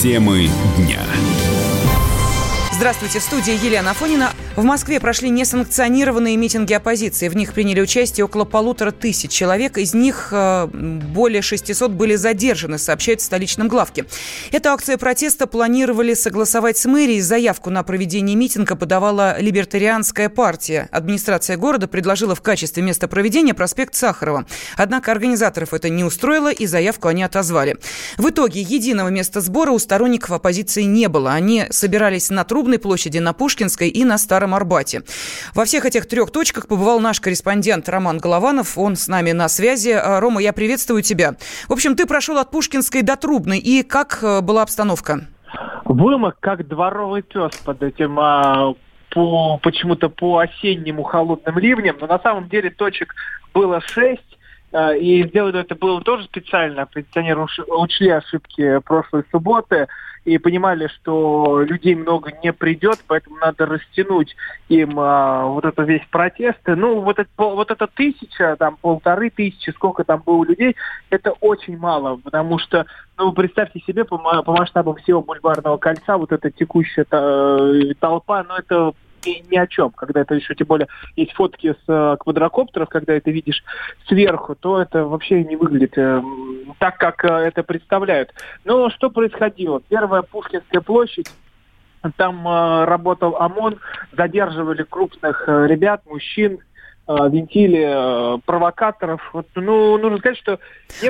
Темы дня. Здравствуйте, в студии Елена Афонина. В Москве прошли несанкционированные митинги оппозиции. В них приняли участие около полутора тысяч человек. Из них э, более 600 были задержаны, сообщает в столичном главке. Эту акцию протеста планировали согласовать с мэрией. Заявку на проведение митинга подавала Либертарианская партия. Администрация города предложила в качестве места проведения проспект Сахарова. Однако организаторов это не устроило, и заявку они отозвали. В итоге единого места сбора у сторонников оппозиции не было. Они собирались на Трубной площади, на Пушкинской и на Старом Арбате. Во всех этих трех точках побывал наш корреспондент Роман Голованов. Он с нами на связи. А, Рома, я приветствую тебя. В общем, ты прошел от Пушкинской до Трубной. И как э, была обстановка? Вымок, как дворовый пес под этим а, по, почему-то по осеннему холодным ливням, но на самом деле точек было шесть, а, и сделали это было тоже специально. Пенсионеры учли ошибки прошлой субботы и понимали, что людей много не придет, поэтому надо растянуть им а, вот это весь протест. Ну, вот это, вот это тысяча, там, полторы тысячи, сколько там было людей, это очень мало, потому что, ну, представьте себе, по, по масштабам всего бульварного кольца, вот эта текущая э, толпа, ну, это ни, ни о чем. Когда это еще, тем более, есть фотки с э, квадрокоптеров, когда это видишь сверху, то это вообще не выглядит э, так, как э, это представляют. Но что происходило? Первая Пушкинская площадь, там э, работал ОМОН, задерживали крупных э, ребят, мужчин, Э, вентили э, провокаторов. Вот, ну, нужно сказать, что...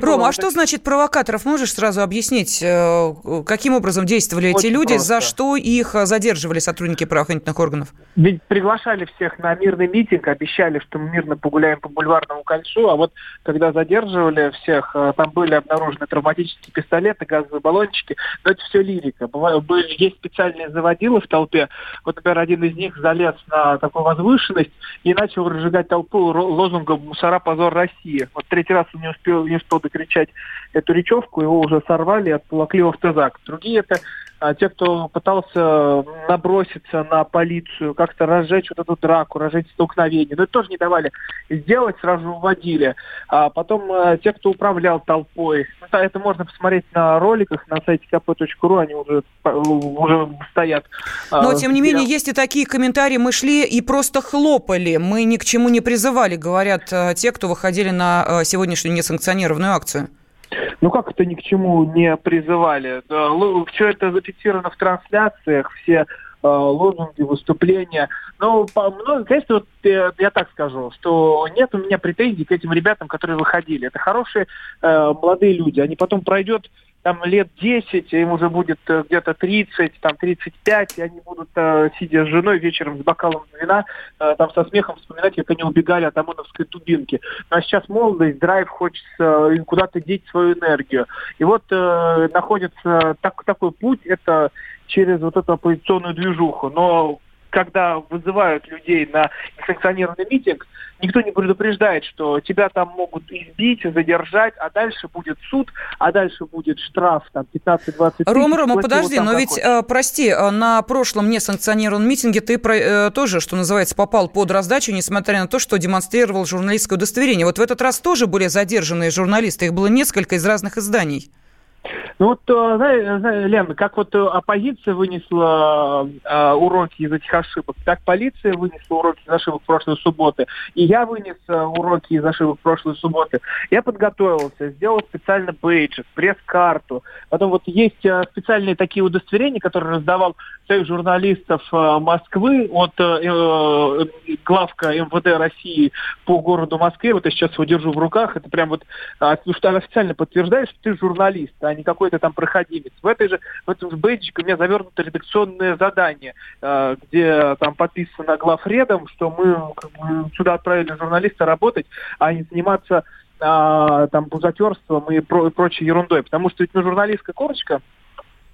Рома, а что значит провокаторов? Можешь сразу объяснить, э, каким образом действовали Очень эти люди, просто. за что их задерживали сотрудники правоохранительных органов? Ведь приглашали всех на мирный митинг, обещали, что мы мирно погуляем по бульварному кольцу, а вот когда задерживали всех, там были обнаружены травматические пистолеты, газовые баллончики, но это все лирика. Бывают, были, есть специальные заводилы в толпе. Вот, например, один из них залез на такую возвышенность и начал разжигать толпу лозунгом «Мусора, позор России». Вот третий раз он не успел, не успел докричать эту речевку, его уже сорвали и отволокли в автозак. Другие это а те, кто пытался наброситься на полицию, как-то разжечь вот эту драку, разжечь столкновение, но это тоже не давали сделать, сразу уводили. А потом а, те, кто управлял толпой, ну, это можно посмотреть на роликах на сайте kp.ru, они уже, уже стоят. А, но, тем не менее, есть и такие комментарии, мы шли и просто хлопали, мы ни к чему не призывали, говорят а, те, кто выходили на сегодняшнюю несанкционированную акцию. Ну как это ни к чему не призывали? Все это зафиксировано в трансляциях, все э, лозунги, выступления. Ну, ну, конечно, вот я, я так скажу, что нет у меня претензий к этим ребятам, которые выходили. Это хорошие э, молодые люди. Они потом пройдет там лет 10, им уже будет э, где-то 30, там 35, и они будут, э, сидя с женой вечером с бокалом вина, э, там со смехом вспоминать, как они убегали от ОМОНовской тубинки. Ну, а сейчас молодость, драйв, хочется куда-то деть свою энергию. И вот э, находится так, такой путь, это через вот эту оппозиционную движуху. Но когда вызывают людей на несанкционированный митинг, никто не предупреждает, что тебя там могут избить, задержать, а дальше будет суд, а дальше будет штраф там 15-20 тысяч. Рома, Рома, подожди, но ведь, э, прости, э, на прошлом несанкционированном митинге ты э, тоже, что называется, попал под раздачу, несмотря на то, что демонстрировал журналистское удостоверение. Вот в этот раз тоже были задержанные журналисты, их было несколько из разных изданий. Ну вот, э, знаешь, Лен, как вот э, оппозиция вынесла э, уроки из этих ошибок, так полиция вынесла уроки из ошибок прошлой субботы, и я вынес э, уроки из ошибок прошлой субботы. Я подготовился, сделал специально бейджик, пресс-карту. Потом вот есть э, специальные такие удостоверения, которые раздавал своих журналистов э, Москвы от э, э, главка МВД России по городу Москве. Вот я сейчас его держу в руках. Это прям вот э, что официально подтверждает, что ты журналист, а не какой какой-то там проходимец. В этой же, в этом же бейджике у меня завернуто редакционное задание, э, где там подписано главредом, что мы сюда отправили журналиста работать, а не заниматься а, там бузатерством и, и прочей ерундой. Потому что ведь ну, журналистская корочка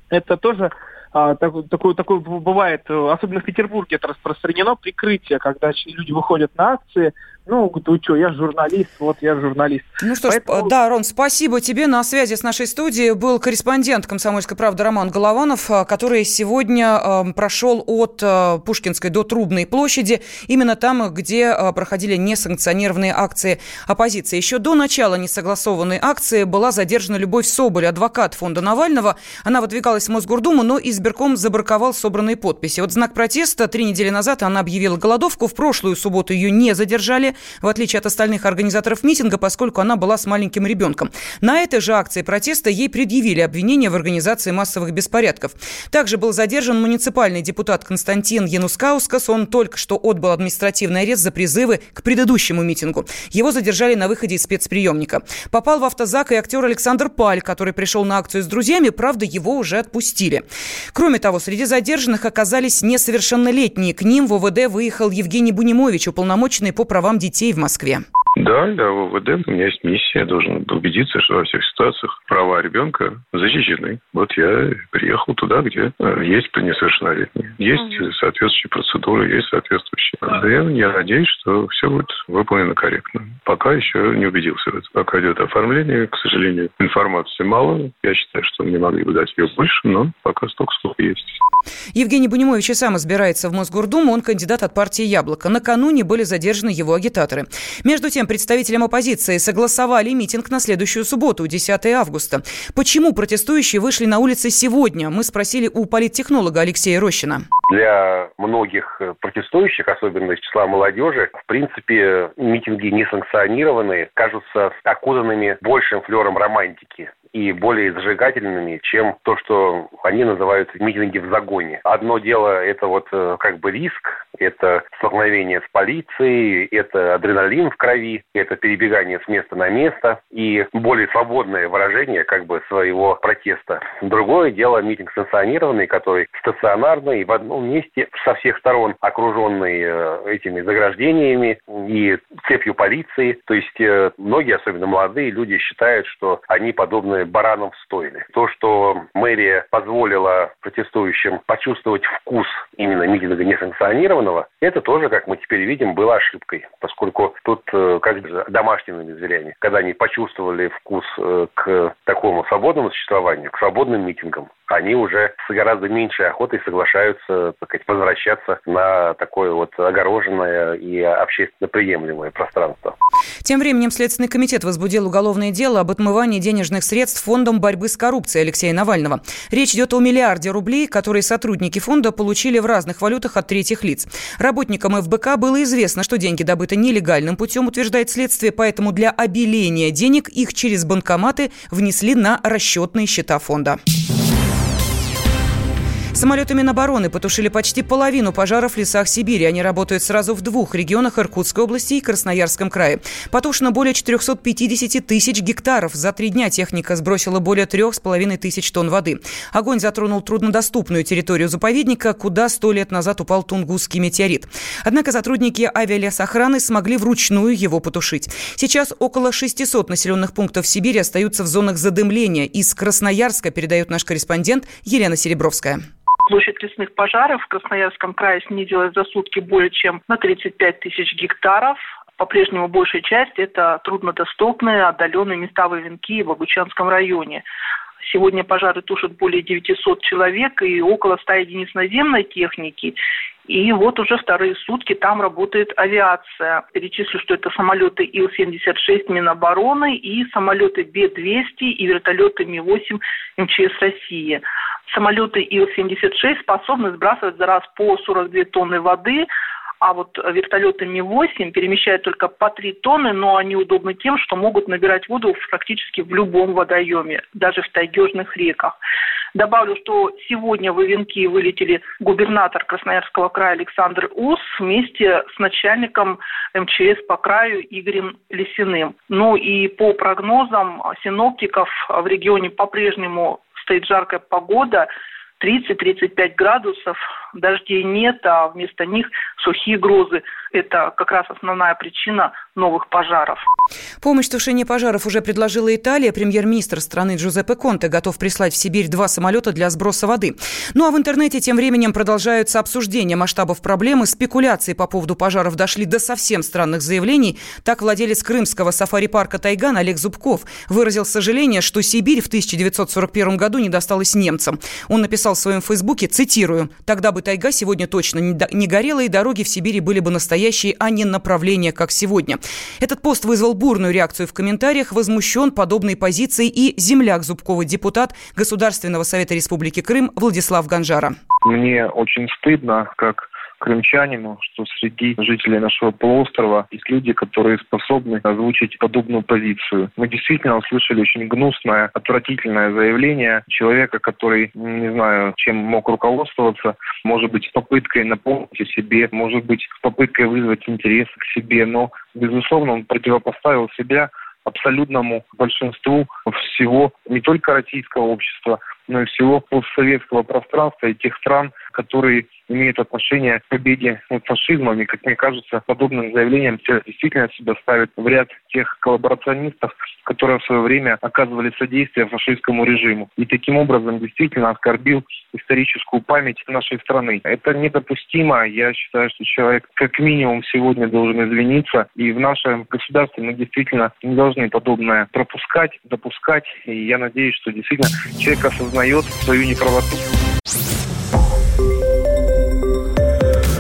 это тоже а, такое, такое бывает, особенно в Петербурге это распространено, прикрытие, когда люди выходят на акции, Ну, ты что, я журналист, вот я журналист. Ну что Поэтому... ж, да, Рон, спасибо тебе. На связи с нашей студией был корреспондент «Комсомольской правды» Роман Голованов, э, который сегодня э, прошел от э, Пушкинской до Трубной площади, именно там, где э, проходили несанкционированные акции оппозиции. Еще до начала несогласованной акции была задержана Любовь Соболь, адвокат фонда Навального. Она выдвигалась в Мосгордуму, но избирком забраковал собранные подписи. Вот знак протеста три недели назад она объявила голодовку. В прошлую субботу ее не задержали в отличие от остальных организаторов митинга, поскольку она была с маленьким ребенком. На этой же акции протеста ей предъявили обвинение в организации массовых беспорядков. Также был задержан муниципальный депутат Константин Янускаускас. Он только что отбыл административный арест за призывы к предыдущему митингу. Его задержали на выходе из спецприемника. Попал в автозак и актер Александр Паль, который пришел на акцию с друзьями, правда, его уже отпустили. Кроме того, среди задержанных оказались несовершеннолетние. К ним в ОВД выехал Евгений Бунимович, уполномоченный по правам детей в Москве. Да, для ВВД у меня есть миссия. Я должен убедиться, что во всех ситуациях права ребенка защищены. Вот я приехал туда, где э, есть несовершеннолетние. Есть угу. соответствующие процедуры, есть соответствующие. Да. Я, я надеюсь, что все будет выполнено корректно. Пока еще не убедился в этом. Пока идет оформление, к сожалению, информации мало. Я считаю, что мне могли бы дать ее больше, но пока столько, сколько есть. Евгений Бунимович и сам избирается в Мосгордуму. Он кандидат от партии «Яблоко». Накануне были задержаны его агитаторы. Между тем, представителям оппозиции согласовали митинг на следующую субботу, 10 августа. Почему протестующие вышли на улицы сегодня? Мы спросили у политтехнолога Алексея Рощина. Для многих протестующих, особенно из числа молодежи, в принципе, митинги несанкционированные кажутся окутанными большим флером романтики и более зажигательными, чем то, что они называют митинги в загоне. Одно дело – это вот э, как бы риск, это столкновение с полицией, это адреналин в крови, это перебегание с места на место и более свободное выражение как бы своего протеста. Другое дело митинг санкционированный, который стационарный, в одном месте со всех сторон окруженный э, этими заграждениями и цепью полиции. То есть э, многие, особенно молодые люди, считают, что они подобны баранам в стойле. То, что мэрия позволила протестующим почувствовать вкус именно митинга несанкционированного, это тоже, как мы теперь видим, было ошибкой, поскольку тут э, как бы домашними зверями, когда они почувствовали вкус э, к такому свободному существованию, к свободным митингам, они уже с гораздо меньшей охотой соглашаются так сказать, возвращаться на такое вот огороженное и общественно приемлемое пространство. Тем временем Следственный комитет возбудил уголовное дело об отмывании денежных средств Фондом борьбы с коррупцией Алексея Навального. Речь идет о миллиарде рублей, которые сотрудники фонда получили в разных валютах от третьих лиц. Работникам ФБК было известно, что деньги добыты нелегальным путем, утверждает следствие, поэтому для обеления денег их через банкоматы внесли на расчетные счета фонда. Самолеты Минобороны потушили почти половину пожаров в лесах Сибири. Они работают сразу в двух регионах Иркутской области и Красноярском крае. Потушено более 450 тысяч гектаров. За три дня техника сбросила более трех с половиной тысяч тонн воды. Огонь затронул труднодоступную территорию заповедника, куда сто лет назад упал Тунгусский метеорит. Однако сотрудники авиалесохраны смогли вручную его потушить. Сейчас около 600 населенных пунктов Сибири остаются в зонах задымления. Из Красноярска передает наш корреспондент Елена Серебровская. Площадь лесных пожаров в Красноярском крае снизилась за сутки более чем на 35 тысяч гектаров. По-прежнему большая часть – это труднодоступные, отдаленные места Вовенки в Обучанском районе. Сегодня пожары тушат более 900 человек и около 100 единиц наземной техники. И вот уже вторые сутки там работает авиация. Перечислю, что это самолеты Ил-76 Минобороны и самолеты Б-200 и вертолеты Ми-8 МЧС России самолеты Ил-76 способны сбрасывать за раз по 42 тонны воды, а вот вертолеты Ми-8 перемещают только по 3 тонны, но они удобны тем, что могут набирать воду практически в любом водоеме, даже в тайгежных реках. Добавлю, что сегодня в Ивенки вылетели губернатор Красноярского края Александр Ус вместе с начальником МЧС по краю Игорем Лисиным. Ну и по прогнозам синоптиков в регионе по-прежнему стоит жаркая погода, 30-35 градусов, дождей нет, а вместо них сухие грозы. Это как раз основная причина новых пожаров. Помощь в тушении пожаров уже предложила Италия. Премьер-министр страны Джузеппе Конте готов прислать в Сибирь два самолета для сброса воды. Ну а в интернете тем временем продолжаются обсуждения масштабов проблемы. Спекуляции по поводу пожаров дошли до совсем странных заявлений. Так владелец крымского сафари-парка «Тайган» Олег Зубков выразил сожаление, что Сибирь в 1941 году не досталась немцам. Он написал в своем фейсбуке, цитирую, «Тогда бы тайга сегодня точно не горела, и дороги в Сибири были бы настоящие, а не направления, как сегодня». Этот пост вызвал бурную реакцию в комментариях. Возмущен подобной позицией и земляк Зубкова, депутат Государственного совета Республики Крым Владислав Ганжара. Мне очень стыдно, как крымчанину, что среди жителей нашего полуострова есть люди, которые способны озвучить подобную позицию. Мы действительно услышали очень гнусное, отвратительное заявление человека, который, не знаю, чем мог руководствоваться, может быть, попыткой напомнить о себе, может быть, попыткой вызвать интерес к себе, но, безусловно, он противопоставил себя абсолютному большинству всего не только российского общества, но и всего постсоветского пространства и тех стран, которые имеют отношение к победе над фашизмом. И, как мне кажется, подобным заявлением действительно себя ставит в ряд тех коллаборационистов, которые в свое время оказывали содействие фашистскому режиму. И таким образом действительно оскорбил историческую память нашей страны. Это недопустимо. Я считаю, что человек как минимум сегодня должен извиниться. И в нашем государстве мы действительно не должны подобное пропускать, допускать. И я надеюсь, что действительно человек осознает свою неправоту.